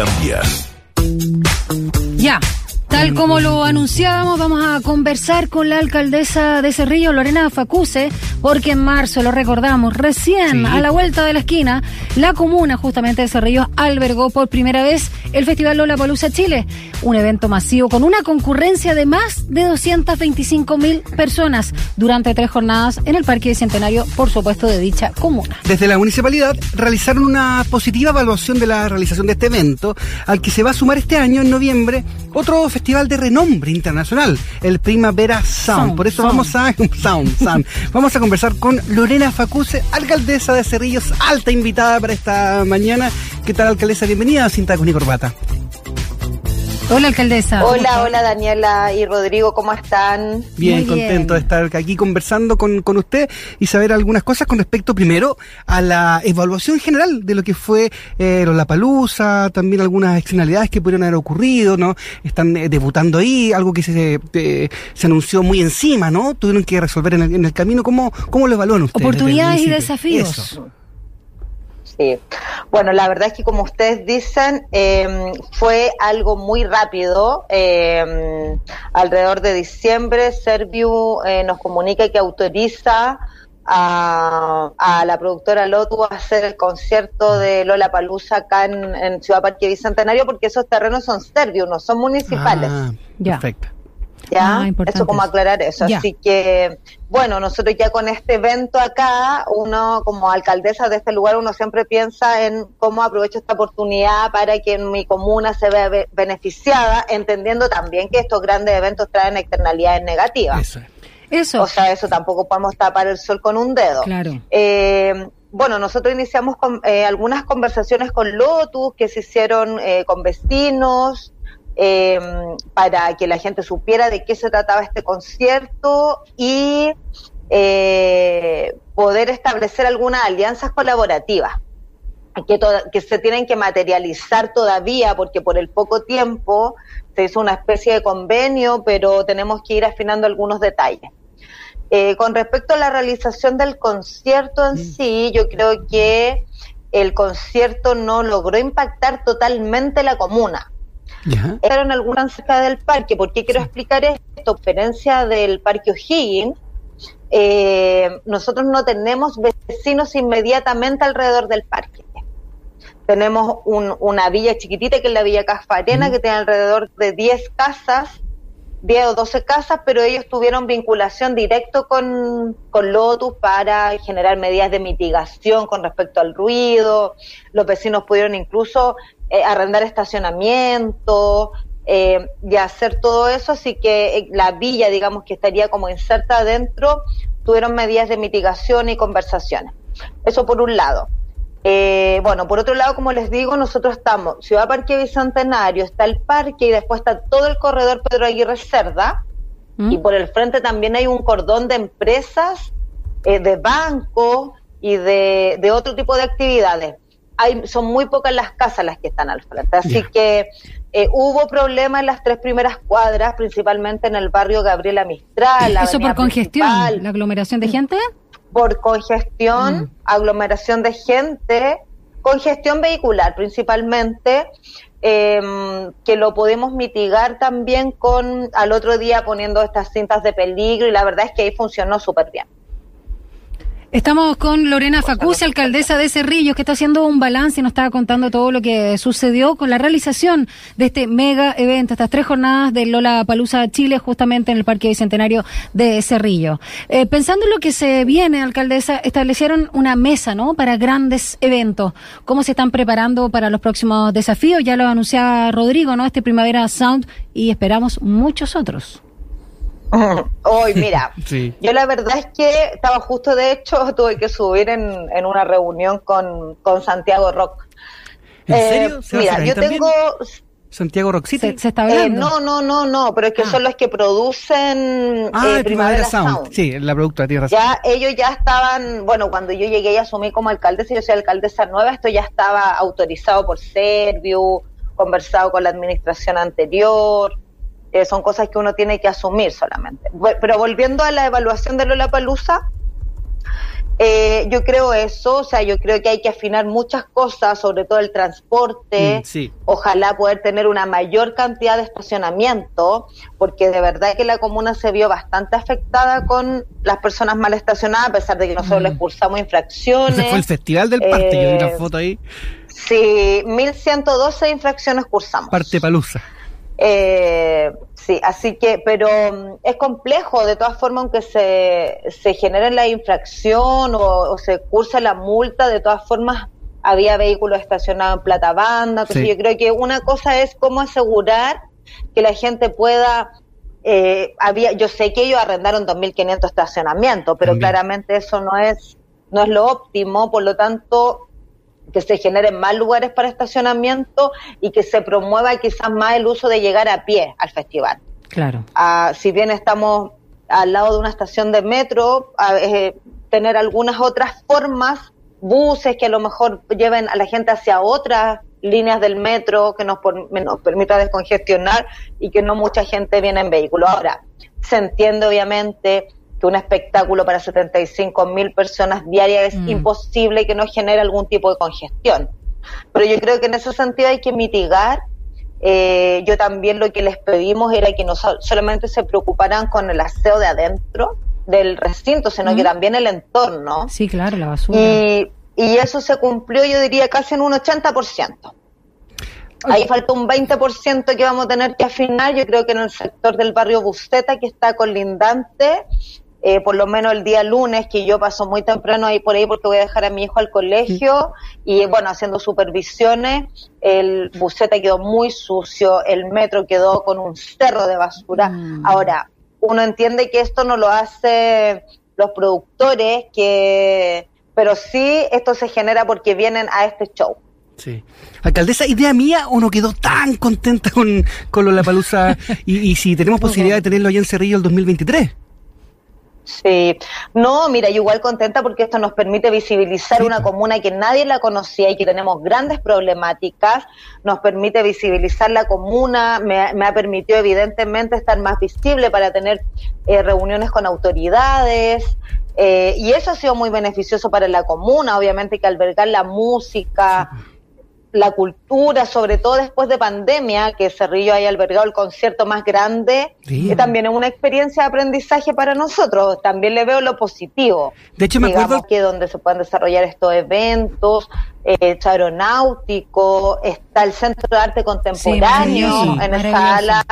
Cambia. Tal como lo anunciábamos, vamos a conversar con la alcaldesa de Cerrillo, Lorena Facuse, porque en marzo, lo recordamos, recién a la vuelta de la esquina, la comuna justamente de Cerrillo albergó por primera vez el Festival Lola Palusa Chile, un evento masivo con una concurrencia de más de 225 mil personas durante tres jornadas en el Parque Bicentenario, por supuesto, de dicha comuna. Desde la municipalidad realizaron una positiva evaluación de la realización de este evento, al que se va a sumar este año, en noviembre, otro festival de renombre internacional, el Primavera Sound. Por eso vamos a Sound, Sound. Vamos a conversar con Lorena Facuse, alcaldesa de Cerrillos, alta invitada para esta mañana. ¿Qué tal, alcaldesa? Bienvenida a Cinta con y Corbata. Hola, alcaldesa. Hola, hola, Daniela y Rodrigo, ¿cómo están? Bien, contento de estar aquí conversando con, con, usted y saber algunas cosas con respecto, primero, a la evaluación general de lo que fue eh, la palusa, también algunas externalidades que pudieron haber ocurrido, ¿no? Están eh, debutando ahí, algo que se, eh, se anunció muy encima, ¿no? Tuvieron que resolver en el, en el camino. ¿Cómo, ¿Cómo lo evalúan ustedes? Oportunidades y desafíos. Eso. Sí. Bueno, la verdad es que como ustedes dicen, eh, fue algo muy rápido. Eh, alrededor de diciembre, Serviu eh, nos comunica que autoriza a, a, la productora Lotu a hacer el concierto de Lola Palusa acá en, en, Ciudad Parque Bicentenario, porque esos terrenos son Serviu, no son municipales. Ah, perfecto. ¿Ya? Ah, eso como aclarar eso. Ya. Así que, bueno, nosotros ya con este evento acá, uno como alcaldesa de este lugar, uno siempre piensa en cómo aprovecho esta oportunidad para que mi comuna se vea beneficiada, entendiendo también que estos grandes eventos traen externalidades negativas. Eso. Eso. O sea, eso tampoco podemos tapar el sol con un dedo. Claro. Eh, bueno, nosotros iniciamos con, eh, algunas conversaciones con Lotus que se hicieron eh, con vecinos, eh, para que la gente supiera de qué se trataba este concierto y eh, poder establecer algunas alianzas colaborativas que, que se tienen que materializar todavía porque por el poco tiempo se hizo una especie de convenio, pero tenemos que ir afinando algunos detalles. Eh, con respecto a la realización del concierto en sí, yo creo que el concierto no logró impactar totalmente la comuna. Fueron algunas cerca del parque. ¿Por qué quiero explicar esto? Diferencia del parque O'Higgins, eh, nosotros no tenemos vecinos inmediatamente alrededor del parque. Tenemos un, una villa chiquitita que es la Villa Casfarena, mm. que tiene alrededor de 10 casas, 10 o 12 casas, pero ellos tuvieron vinculación directo con, con Lotus para generar medidas de mitigación con respecto al ruido. Los vecinos pudieron incluso eh, arrendar estacionamiento eh, y hacer todo eso, así que eh, la villa, digamos, que estaría como inserta adentro, tuvieron medidas de mitigación y conversaciones. Eso por un lado. Eh, bueno, por otro lado, como les digo, nosotros estamos Ciudad Parque Bicentenario, está el parque y después está todo el corredor Pedro Aguirre Cerda, ¿Mm? y por el frente también hay un cordón de empresas, eh, de bancos y de, de otro tipo de actividades hay, son muy pocas las casas las que están al frente. Así yeah. que eh, hubo problemas en las tres primeras cuadras, principalmente en el barrio Gabriela Mistral. ¿Eso por congestión? Principal. ¿La aglomeración de gente? Por congestión, mm. aglomeración de gente, congestión vehicular principalmente. Eh, que lo podemos mitigar también con al otro día poniendo estas cintas de peligro y la verdad es que ahí funcionó súper bien. Estamos con Lorena Facuse, alcaldesa de Cerrillos, que está haciendo un balance y nos estaba contando todo lo que sucedió con la realización de este mega evento, estas tres jornadas de Lola Palusa Chile, justamente en el Parque Bicentenario de Cerrillo. Eh, pensando en lo que se viene, alcaldesa, establecieron una mesa, ¿no? Para grandes eventos. ¿Cómo se están preparando para los próximos desafíos? Ya lo anunciaba Rodrigo, ¿no? Este Primavera Sound y esperamos muchos otros. Hoy, mira, sí. yo la verdad es que estaba justo, de hecho, tuve que subir en, en una reunión con, con Santiago Rock. ¿En eh, serio? ¿Se mira, yo también? tengo... Santiago Rock City. ¿Se, se está hablando? Eh, no, no, no, no, pero es que ah. son los que producen ah, eh, Primavera Sound. Sound. Sí, la productora tiene razón. Ya ellos ya estaban, bueno, cuando yo llegué y asumí como alcaldesa, yo soy alcaldesa nueva, esto ya estaba autorizado por Serviu, conversado con la administración anterior, eh, son cosas que uno tiene que asumir solamente. Pero volviendo a la evaluación de Lola Palusa, Eh, yo creo eso, o sea, yo creo que hay que afinar muchas cosas, sobre todo el transporte. Mm, sí. Ojalá poder tener una mayor cantidad de estacionamiento, porque de verdad que la comuna se vio bastante afectada con las personas mal estacionadas, a pesar de que nosotros Mm. les cursamos infracciones. Ese fue el festival del parque, yo vi una Eh, foto ahí, Sí, 1112 infracciones cursamos. parte palusa. Eh, sí, así que, pero mm, es complejo, de todas formas, aunque se, se genere la infracción o, o se curse la multa, de todas formas había vehículos estacionados en plata banda. Entonces Sí. yo creo que una cosa es cómo asegurar que la gente pueda... Eh, había, yo sé que ellos arrendaron 2.500 estacionamientos, pero También. claramente eso no es, no es lo óptimo, por lo tanto que se generen más lugares para estacionamiento y que se promueva quizás más el uso de llegar a pie al festival. Claro. Ah, si bien estamos al lado de una estación de metro, a- eh, tener algunas otras formas, buses que a lo mejor lleven a la gente hacia otras líneas del metro que nos, por- nos permita descongestionar y que no mucha gente viene en vehículo. Ahora, se entiende obviamente que un espectáculo para 75 mil personas diarias es Mm. imposible que no genere algún tipo de congestión. Pero yo creo que en ese sentido hay que mitigar. Eh, yo también lo que les pedimos era que no so- solamente se preocuparan con el aseo de adentro del recinto, sino que también el entorno. Sí, claro, la basura. Y, y eso se cumplió, yo diría, casi en un 80%. Ahí falta un 20% que vamos a tener que afinar. Yo creo que en el sector del barrio Busteta, que está colindante, eh, por lo menos el día lunes, que yo paso muy temprano ahí por ahí porque voy a dejar a mi hijo al colegio, y bueno, haciendo supervisiones, el Busteta quedó muy sucio, el metro quedó con un cerro de basura. Mm. Ahora, uno entiende que esto no lo hace los productores, que pero sí esto se genera porque vienen a este show. Sí. Alcaldesa, idea mía o no quedó tan contenta con, con Lollapalooza y, y si tenemos posibilidad de tenerlo allá en Cerrillo el 2023. Sí, no, mira, yo igual contenta porque esto nos permite visibilizar una comuna que nadie la conocía y que tenemos grandes problemáticas, nos permite visibilizar la comuna, me, me ha permitido evidentemente estar más visible para tener eh, reuniones con autoridades. Eh, y eso ha sido muy beneficioso para la comuna, obviamente que albergar la música, la cultura, sobre todo después de pandemia, que Cerrillo haya albergado el concierto más grande, Sí. que también es una experiencia de aprendizaje para nosotros. También le veo lo positivo. De hecho, me Digamos acuerdo- que donde se pueden desarrollar estos eventos, eh, aeronáutico, está el Centro de Arte Contemporáneo en esa ala.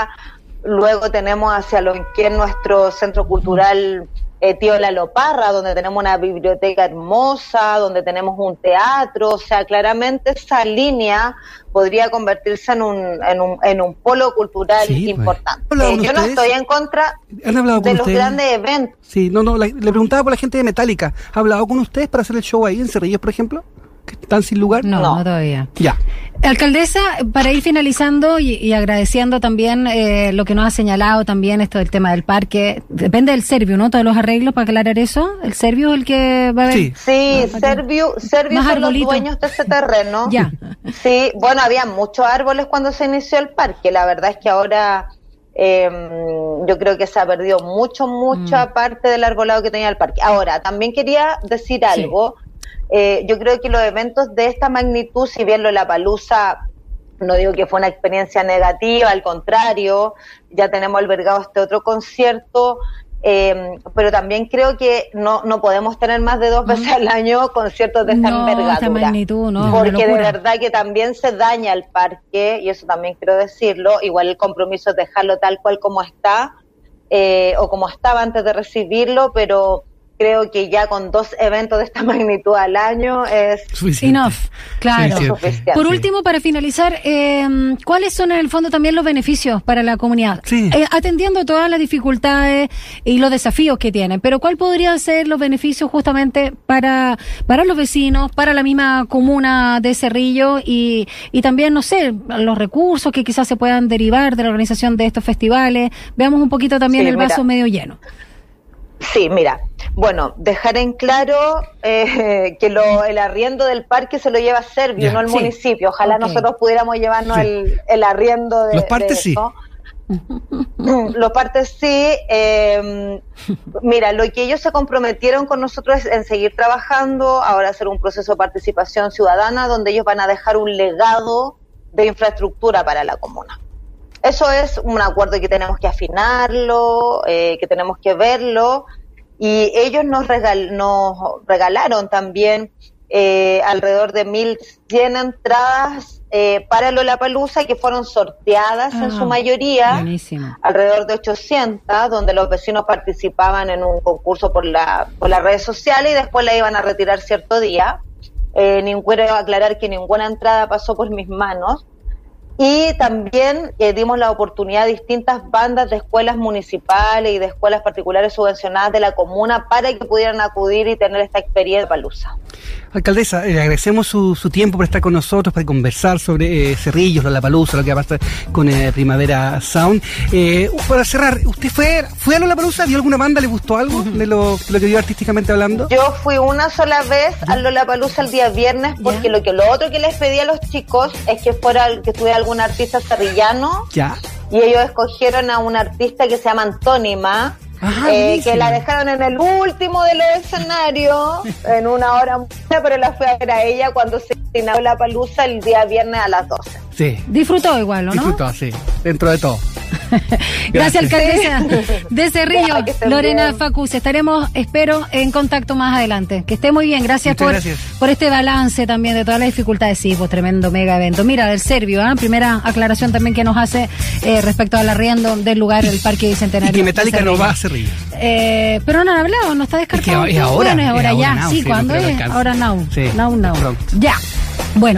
Luego tenemos hacia lo que es nuestro centro cultural eh, Tío La Loparra, donde tenemos una biblioteca hermosa, donde tenemos un teatro, o sea, claramente esa línea podría convertirse en un, en un, en un polo cultural Sí, pues. importante. ¿Hablaron Eh, yo no estoy en contra ¿Han hablado de los grandes eventos. Sí, no, no, la- le preguntaba por la gente de Metallica. ¿Ha hablado con ustedes para hacer el show ahí en Cerrillos, por ejemplo? ¿Que están sin lugar? No, No. no todavía. Ya. Alcaldesa, para ir finalizando y, y agradeciendo también eh, lo que nos ha señalado también esto del tema del parque, depende del Servio, ¿no? Todos los arreglos para aclarar eso. ¿El Servio es el que va a ver? Sí. Sí, Servio, Servio son los dueños de ese terreno. Ya. Sí, bueno, había muchos árboles cuando se inició el parque. La verdad es que ahora eh, yo creo que se ha perdido mucho, mucha Mm. parte del arbolado que tenía el parque. Ahora, también quería decir Sí. Eh, yo creo que los eventos de esta magnitud, si bien lo de la palusa no digo que fue una experiencia negativa, al contrario, ya tenemos albergado este otro concierto, eh, pero también creo que no, no podemos tener más de dos veces al año conciertos de esta no, envergadura. esta magnitud, no, Porque de verdad que también se daña el parque, y eso también quiero decirlo, igual el compromiso es dejarlo tal cual como está, eh, o como estaba antes de recibirlo, pero creo que ya con dos eventos de esta magnitud al año es Suficiente. Enough, claro. Suficiente. Por último, para finalizar, eh, ¿cuáles son en el fondo también los beneficios para la comunidad? Sí. Eh, atendiendo todas las dificultades y los desafíos que tienen, pero ¿cuál podría ser los beneficios justamente para, para los vecinos, para la misma comuna de Cerrillo y, y también, no sé, los recursos que quizás se puedan derivar de la organización de estos festivales? Veamos un poquito también Sí, el mira. vaso medio lleno. Sí, mira, bueno, dejar en claro eh, que lo, el arriendo del parque se lo lleva Servio, no el sí. municipio. Ojalá nosotros pudiéramos llevarnos Sí. el, el arriendo de, Los partes de sí. eso. Los partes sí. Eh, mira, lo que ellos se comprometieron con nosotros es en seguir trabajando, ahora hacer un proceso de participación ciudadana donde ellos van a dejar un legado de infraestructura para la comuna. Eso es un acuerdo que tenemos que afinarlo, eh, que tenemos que verlo, y ellos nos, regal nos regalaron también eh, alrededor de 1.100 entradas eh, para Lollapalooza que fueron sorteadas en su ah, mayoría, alrededor de 800, donde los vecinos participaban en un concurso por, la, por las redes sociales y después la iban a retirar cierto día. Eh, quiero aclarar que ninguna entrada pasó por mis manos. Y también eh, dimos la oportunidad a distintas bandas de escuelas municipales y de escuelas particulares subvencionadas de la comuna para que pudieran acudir y tener esta experiencia palusa. Alcaldesa, le agradecemos su, tiempo por estar con nosotros, para conversar sobre eh, Cerrillos, la Palusa, lo que va a pasar con eh, Primavera Sound. Eh, para cerrar, ¿usted fue, fue a la Palusa? ¿Vio alguna banda? ¿Le gustó algo de lo, que vio artísticamente hablando? Yo fui una sola vez a a Palusa el día viernes porque lo que lo otro que les pedí a los chicos es que fuera que estuviera algún artista cerrillano. Ya. Y ellos escogieron a un artista que se llama Antónima eh, que la dejaron en el último de los escenarios, en una hora, pero la fui a ver a ella cuando se inauguró la palusa el día viernes a las 12. Sí. Disfrutó igual, ¿no? Disfrutó, sí, dentro de todo. Gracias, alcaldesa de Cerrillo, Lorena Facus. Estaremos, espero, en contacto más adelante. Que esté muy bien. Gracias por, por este balance también de todas las dificultades. Sí, pues tremendo mega evento. Mira, del Servio, ¿eh? primera aclaración también que nos hace eh, respecto al arriendo del lugar del Parque Bicentenario. Y que Metallica no va a Cerrillo. Eh, pero no han hablado, no está descartado. Es, ahora. Bueno, es ahora ya. sí, cuando es? Ahora no. Sí. Now, now. Ya. Bueno.